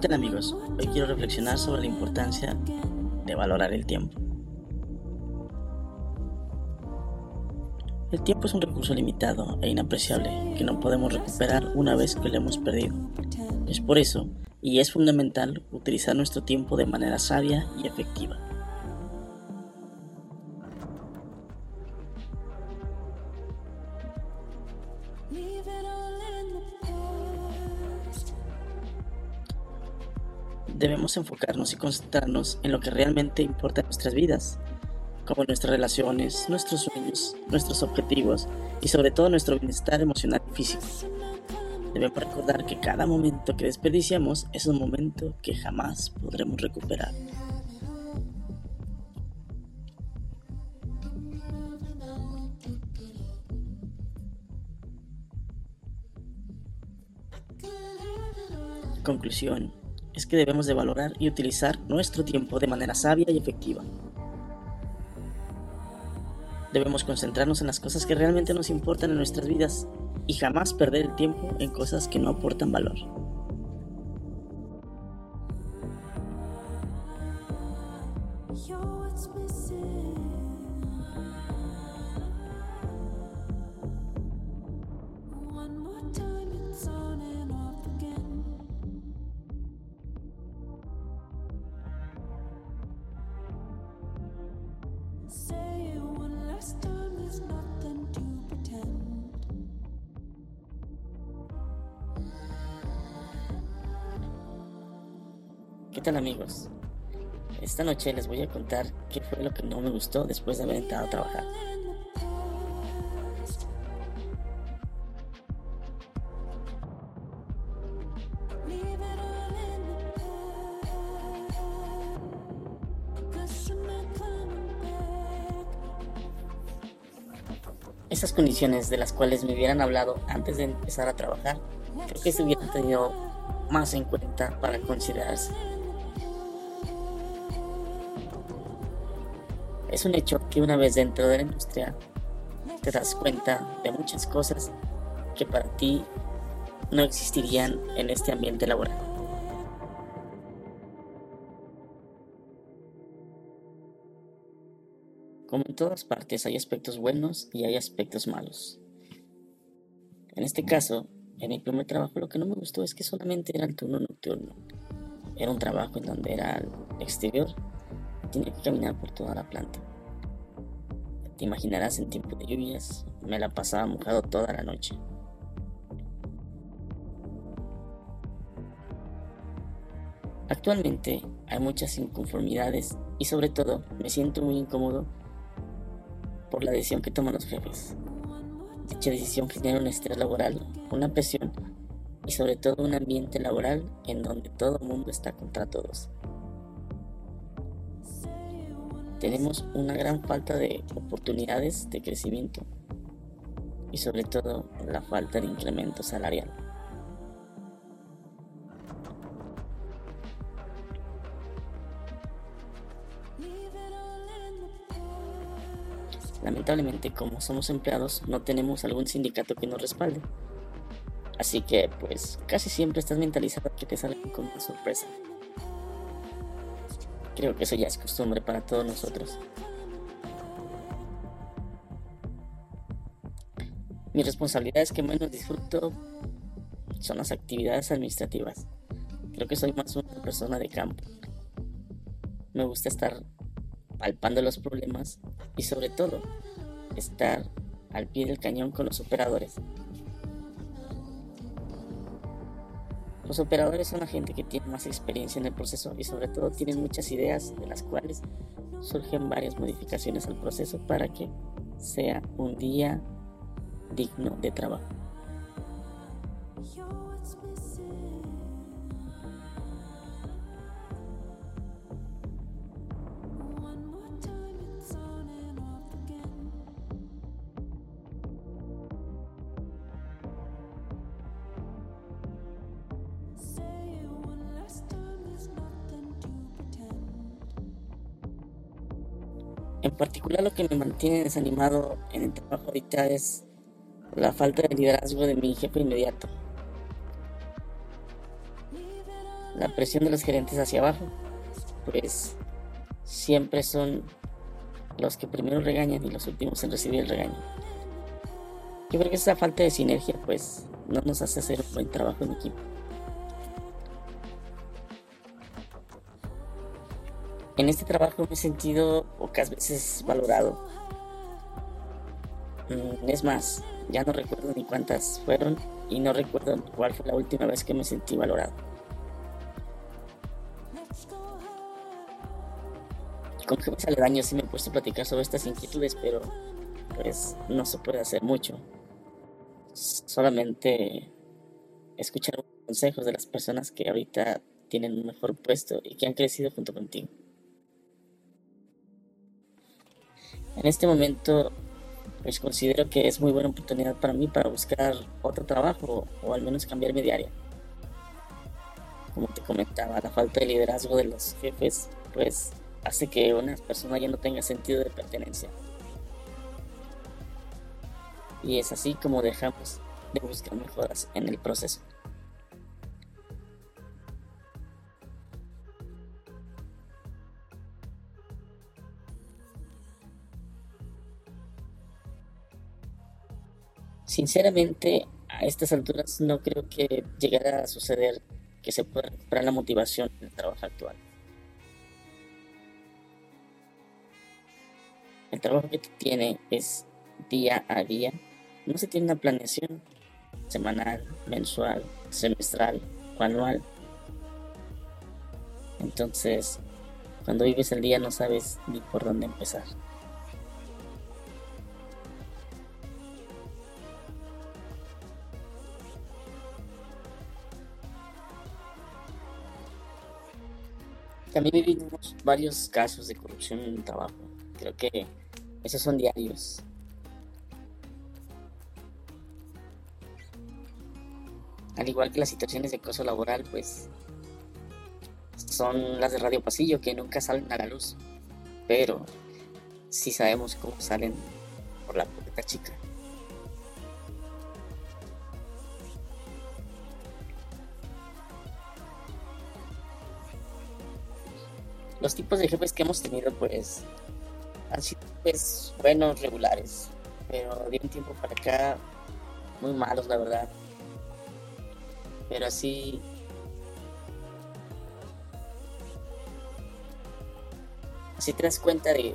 ¿Qué tal amigos? Hoy quiero reflexionar sobre la importancia de valorar el tiempo. El tiempo es un recurso limitado e inapreciable que no podemos recuperar una vez que lo hemos perdido. Es por eso, y es fundamental, utilizar nuestro tiempo de manera sabia y efectiva. Debemos enfocarnos y concentrarnos en lo que realmente importa en nuestras vidas, como nuestras relaciones, nuestros sueños, nuestros objetivos y sobre todo nuestro bienestar emocional y físico. Debemos recordar que cada momento que desperdiciamos es un momento que jamás podremos recuperar. Conclusión es que debemos de valorar y utilizar nuestro tiempo de manera sabia y efectiva. Debemos concentrarnos en las cosas que realmente nos importan en nuestras vidas y jamás perder el tiempo en cosas que no aportan valor. ¿Qué tal amigos? Esta noche les voy a contar qué fue lo que no me gustó después de haber entrado a trabajar. Esas condiciones de las cuales me hubieran hablado antes de empezar a trabajar, creo que se hubieran tenido más en cuenta para considerarse. Es un hecho que una vez dentro de la industria te das cuenta de muchas cosas que para ti no existirían en este ambiente laboral. Como en todas partes hay aspectos buenos y hay aspectos malos. En este caso, en mi primer trabajo lo que no me gustó es que solamente era el turno nocturno. Era un trabajo en donde era exterior tenía que caminar por toda la planta. Te imaginarás en tiempo de lluvias, me la pasaba mojado toda la noche. Actualmente hay muchas inconformidades y sobre todo me siento muy incómodo por la decisión que toman los jefes. Dicha decisión genera un estrés laboral, una presión y sobre todo un ambiente laboral en donde todo mundo está contra todos tenemos una gran falta de oportunidades de crecimiento y sobre todo la falta de incremento salarial. Lamentablemente, como somos empleados, no tenemos algún sindicato que nos respalde. Así que, pues, casi siempre estás mentalizado que te salgan con una sorpresa. Creo que eso ya es costumbre para todos nosotros. Mis responsabilidades que menos disfruto son las actividades administrativas. Creo que soy más una persona de campo. Me gusta estar palpando los problemas y sobre todo estar al pie del cañón con los operadores. Los operadores son la gente que tiene más experiencia en el proceso y sobre todo tienen muchas ideas de las cuales surgen varias modificaciones al proceso para que sea un día digno de trabajo. En particular lo que me mantiene desanimado en el trabajo ahorita es la falta de liderazgo de mi jefe inmediato. La presión de los gerentes hacia abajo, pues siempre son los que primero regañan y los últimos en recibir el regaño. Yo creo que esa falta de sinergia pues no nos hace hacer un buen trabajo en equipo. En este trabajo me he sentido pocas veces valorado. Mm, es más, ya no recuerdo ni cuántas fueron y no recuerdo cuál fue la última vez que me sentí valorado. Con jefes aledaños sí me he puesto a platicar sobre estas inquietudes, pero pues no se puede hacer mucho. Solamente escuchar consejos de las personas que ahorita tienen un mejor puesto y que han crecido junto contigo. En este momento, pues considero que es muy buena oportunidad para mí para buscar otro trabajo o al menos cambiar mi diaria. Como te comentaba, la falta de liderazgo de los jefes, pues hace que una persona ya no tenga sentido de pertenencia. Y es así como dejamos de buscar mejoras en el proceso. Sinceramente, a estas alturas no creo que llegara a suceder que se pueda recuperar la motivación en el trabajo actual. El trabajo que tiene es día a día. No se tiene una planeación semanal, mensual, semestral o anual. Entonces, cuando vives el día no sabes ni por dónde empezar. También vivimos varios casos de corrupción en el trabajo. Creo que esos son diarios. Al igual que las situaciones de acoso laboral, pues son las de Radio Pasillo que nunca salen a la luz. Pero sí sabemos cómo salen por la puerta chica. Los tipos de jefes que hemos tenido pues han sido pues buenos, regulares, pero de un tiempo para acá muy malos la verdad. Pero así así te das cuenta de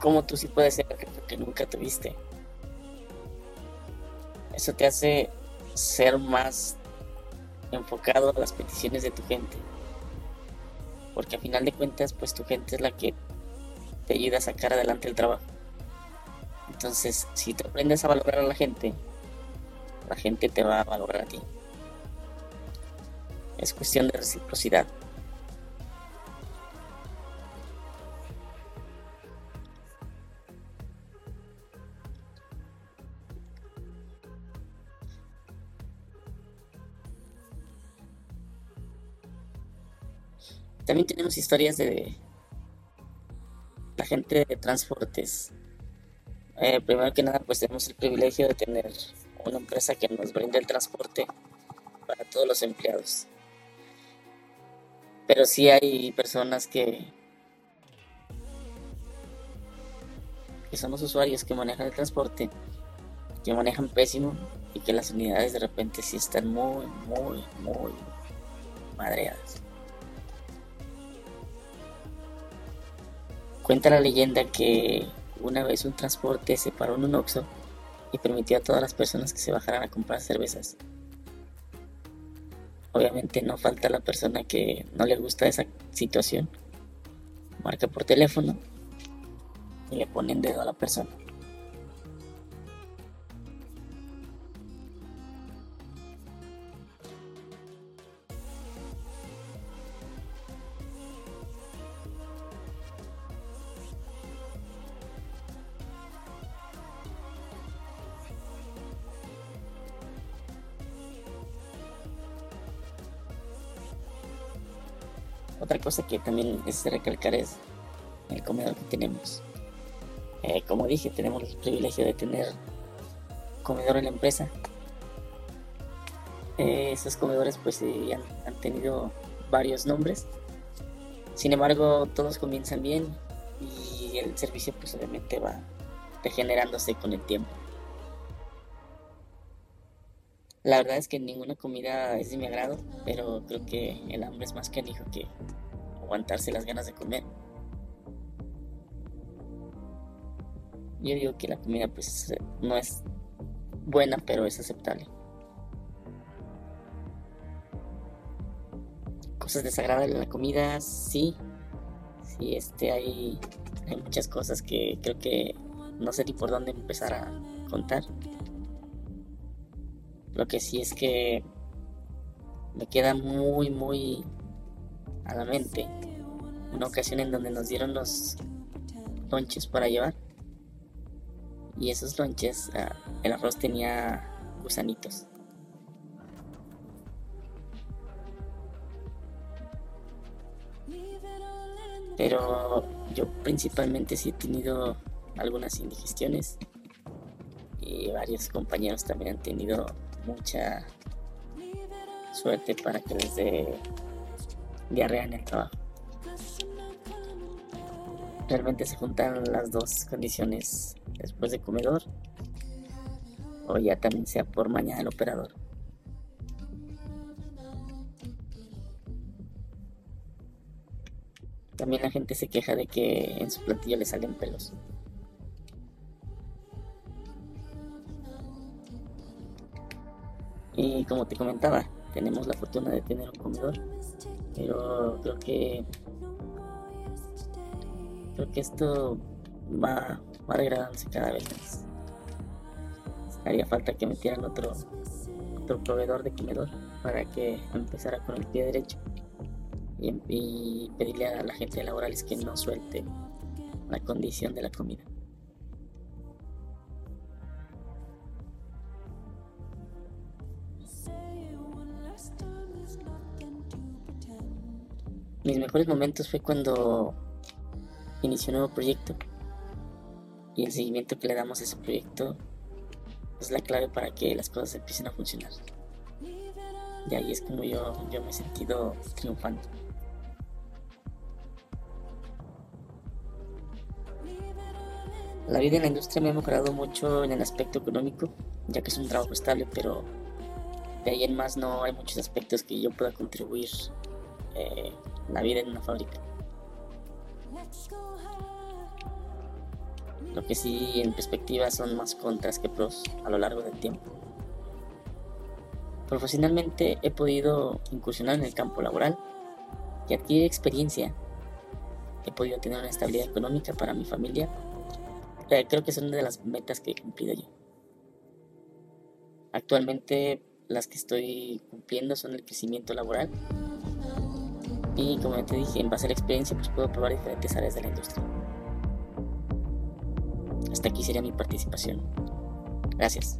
cómo tú sí puedes ser jefe que nunca tuviste. Eso te hace ser más enfocado a las peticiones de tu gente porque a final de cuentas pues tu gente es la que te ayuda a sacar adelante el trabajo. Entonces, si te aprendes a valorar a la gente, la gente te va a valorar a ti. Es cuestión de reciprocidad. También tenemos historias de la gente de transportes. Eh, primero que nada, pues tenemos el privilegio de tener una empresa que nos brinda el transporte para todos los empleados. Pero sí hay personas que, que son los usuarios que manejan el transporte, que manejan pésimo y que las unidades de repente sí están muy, muy, muy madreadas. Cuenta la leyenda que una vez un transporte se paró en un Oxxo y permitió a todas las personas que se bajaran a comprar cervezas. Obviamente no falta la persona que no le gusta esa situación. Marca por teléfono y le ponen dedo a la persona. Otra cosa que también es recalcar es el comedor que tenemos. Eh, como dije, tenemos el privilegio de tener comedor en la empresa. Eh, esos comedores pues han, han tenido varios nombres. Sin embargo, todos comienzan bien y el servicio pues obviamente va regenerándose con el tiempo. La verdad es que ninguna comida es de mi agrado, pero creo que el hambre es más que canijo que aguantarse las ganas de comer. Yo digo que la comida pues no es buena, pero es aceptable. Cosas desagradables en la comida, sí. Sí, este hay, hay muchas cosas que creo que no sé ni por dónde empezar a contar. Lo que sí es que me queda muy, muy a la mente una ocasión en donde nos dieron los lonches para llevar. Y esos lonches, ah, el arroz tenía gusanitos. Pero yo principalmente sí he tenido algunas indigestiones y varios compañeros también han tenido mucha suerte para que les dé diarrea en el trabajo. Realmente se juntan las dos condiciones después de comedor o ya también sea por mañana del operador. También la gente se queja de que en su platillo le salen pelos. Y como te comentaba, tenemos la fortuna de tener un comedor, pero creo que creo que esto va, va degradándose cada vez más. Haría falta que metieran otro, otro proveedor de comedor para que empezara con el pie derecho y, y pedirle a la gente laborales que no suelte la condición de la comida. Mejores momentos fue cuando inició un nuevo proyecto y el seguimiento que le damos a ese proyecto es la clave para que las cosas empiecen a funcionar. Y ahí es como yo, yo me he sentido triunfando. La vida en la industria me ha mejorado mucho en el aspecto económico, ya que es un trabajo estable, pero de ahí en más no hay muchos aspectos que yo pueda contribuir eh, la vida en una fábrica. Lo que sí en perspectiva son más contras que pros a lo largo del tiempo. Profesionalmente he podido incursionar en el campo laboral y adquirir experiencia. He podido tener una estabilidad económica para mi familia. Eh, creo que son una de las metas que he cumplido yo. Actualmente las que estoy cumpliendo son el crecimiento laboral y como te dije, en base a la experiencia, pues puedo probar diferentes áreas de la industria. Hasta aquí sería mi participación. Gracias.